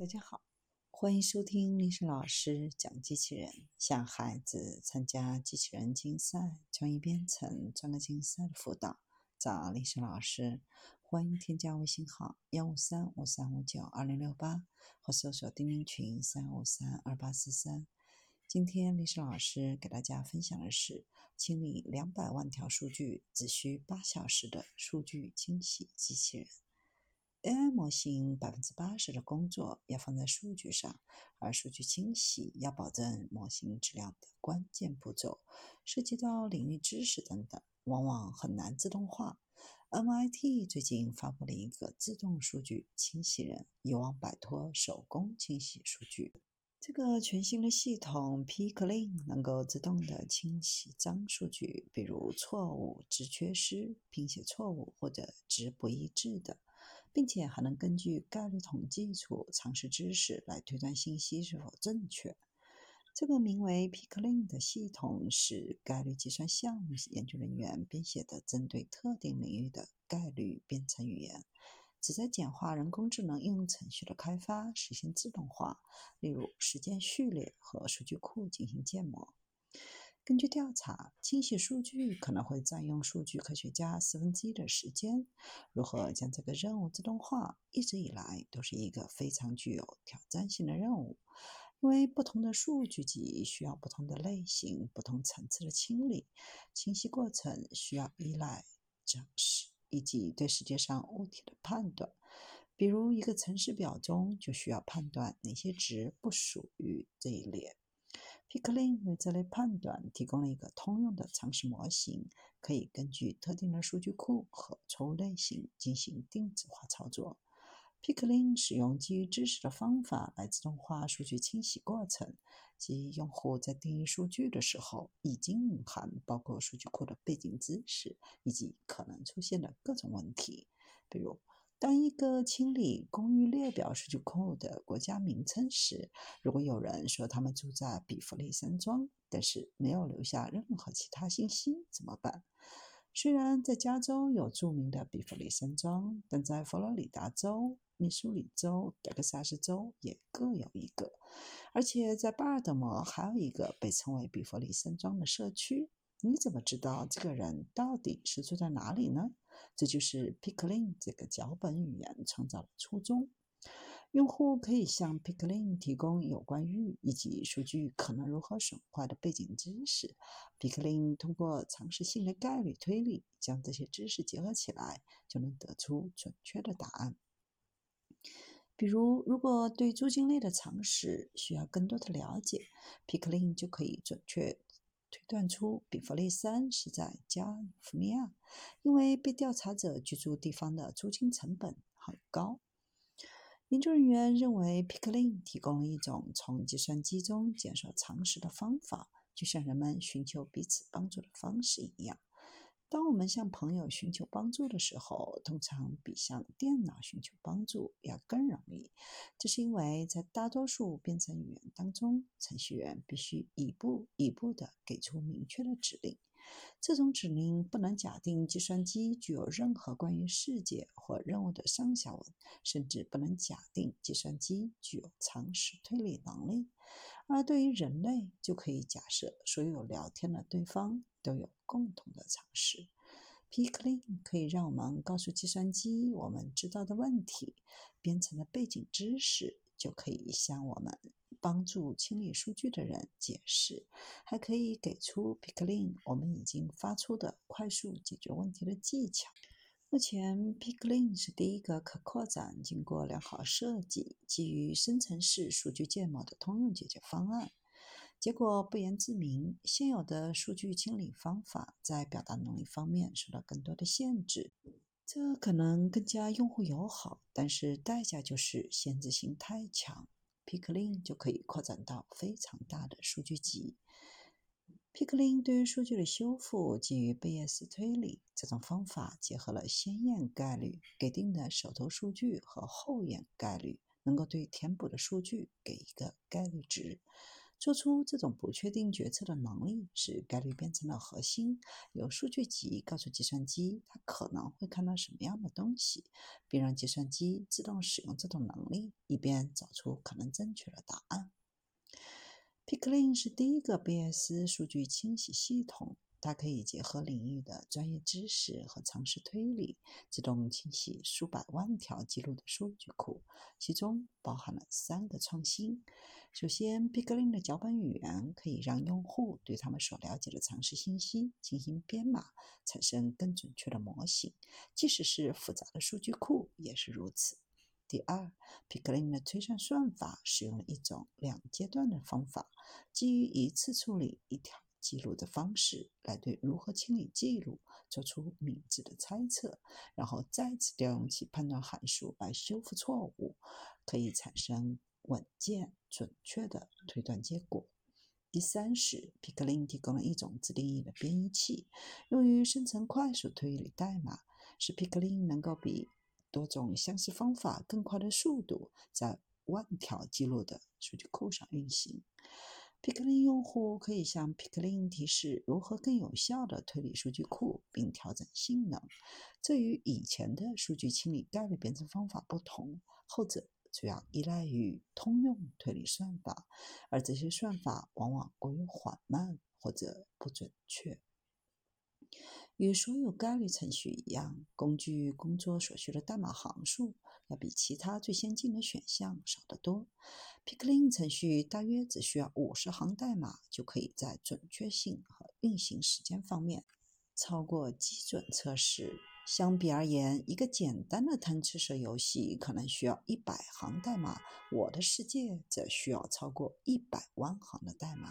大家好，欢迎收听历史老师讲机器人，向孩子参加机器人竞赛、创意编程、创客竞赛的辅导，找历史老师。欢迎添加微信号幺五三五三五九二零六八，或搜索钉钉群三五三二八四三。今天历史老师给大家分享的是清理两百万条数据只需八小时的数据清洗机器人。AI 模型百分之八十的工作要放在数据上，而数据清洗要保证模型质量的关键步骤，涉及到领域知识等等，往往很难自动化。MIT 最近发布了一个自动数据清洗人，有望摆脱手工清洗数据。这个全新的系统 P-Clean 能够自动的清洗脏数据，比如错误、值缺失、拼写错误或者值不一致的。并且还能根据概率统计处常识知识来推断信息是否正确。这个名为 P-Clean 的系统是概率计算项目研究人员编写的针对特定领域的概率编程语言，旨在简化人工智能应用程序的开发，实现自动化，例如实践序列和数据库进行建模。根据调查，清洗数据可能会占用数据科学家四分之一的时间。如何将这个任务自动化，一直以来都是一个非常具有挑战性的任务，因为不同的数据集需要不同的类型、不同层次的清理。清洗过程需要依赖常识以及对世界上物体的判断。比如，一个城市表中就需要判断哪些值不属于这一列。P-Clean 为这类判断提供了一个通用的常识模型，可以根据特定的数据库和错误类型进行定制化操作。P-Clean 使用基于知识的方法来自动化数据清洗过程，即用户在定义数据的时候，已经隐含包括数据库的背景知识以及可能出现的各种问题，比如。当一个清理公寓列表数据库的国家名称时，如果有人说他们住在比弗利山庄，但是没有留下任何其他信息，怎么办？虽然在加州有著名的比弗利山庄，但在佛罗里达州、密苏里州、德克萨斯州也各有一个，而且在巴尔的摩还有一个被称为比弗利山庄的社区。你怎么知道这个人到底是住在哪里呢？这就是 P-Clean 这个脚本语言创造的初衷。用户可以向 P-Clean 提供有关域以及数据可能如何损坏的背景知识。P-Clean 通过常识性的概率推理，将这些知识结合起来，就能得出准确的答案。比如，如果对租金类的常识需要更多的了解，P-Clean 就可以准确。推断出比弗利山是在加利福尼亚，因为被调查者居住地方的租金成本很高。研究人员认为 p i c l i n 提供了一种从计算机中检索常识的方法，就像人们寻求彼此帮助的方式一样。当我们向朋友寻求帮助的时候，通常比向电脑寻求帮助要更容易。这是因为在大多数编程语言当中，程序员必须一步一步地给出明确的指令。这种指令不能假定计算机具有任何关于世界或任务的上下文，甚至不能假定计算机具有常识推理能力。而对于人类，就可以假设所有聊天的对方。都有共同的常识。P-Clean 可以让我们告诉计算机我们知道的问题，编程的背景知识就可以向我们帮助清理数据的人解释，还可以给出 P-Clean 我们已经发出的快速解决问题的技巧。目前，P-Clean 是第一个可扩展、经过良好设计、基于生成式数据建模的通用解决方案。结果不言自明，现有的数据清理方法在表达能力方面受到更多的限制。这可能更加用户友好，但是代价就是限制性太强。Pickling 就可以扩展到非常大的数据集。Pickling 对于数据的修复基于贝叶斯推理，这种方法结合了先验概率给定的手头数据和后验概率，能够对填补的数据给一个概率值。做出这种不确定决策的能力是概率编程的核心。由数据集告诉计算机它可能会看到什么样的东西，并让计算机自动使用这种能力，以便找出可能正确的答案。Picklin 是第一个贝叶斯数据清洗系统。它可以结合领域的专业知识和常识推理，自动清洗数百万条记录的数据库，其中包含了三个创新。首先，Picklin 的脚本语言可以让用户对他们所了解的常识信息进行编码，产生更准确的模型，即使是复杂的数据库也是如此。第二，Picklin 的推算算法使用了一种两阶段的方法，基于一次处理一条。记录的方式来对如何清理记录做出明智的猜测，然后再次调用其判断函数来修复错误，可以产生稳健准确的推断结果。第三是，Picklin 提供了一种自定义的编译器，用于生成快速推理代码，使 Picklin 能够比多种相似方法更快的速度在万条记录的数据库上运行。Picklin 用户可以向 Picklin 提示如何更有效地推理数据库，并调整性能。这与以前的数据清理概率编程方法不同，后者主要依赖于通用推理算法，而这些算法往往过于缓慢或者不准确。与所有概率程序一样，工具工作所需的代码行数要比其他最先进的选项少得多。Picklin 程序大约只需要五十行代码，就可以在准确性和运行时间方面超过基准测试。相比而言，一个简单的贪吃蛇游戏可能需要一百行代码，《我的世界》则需要超过一百万行的代码。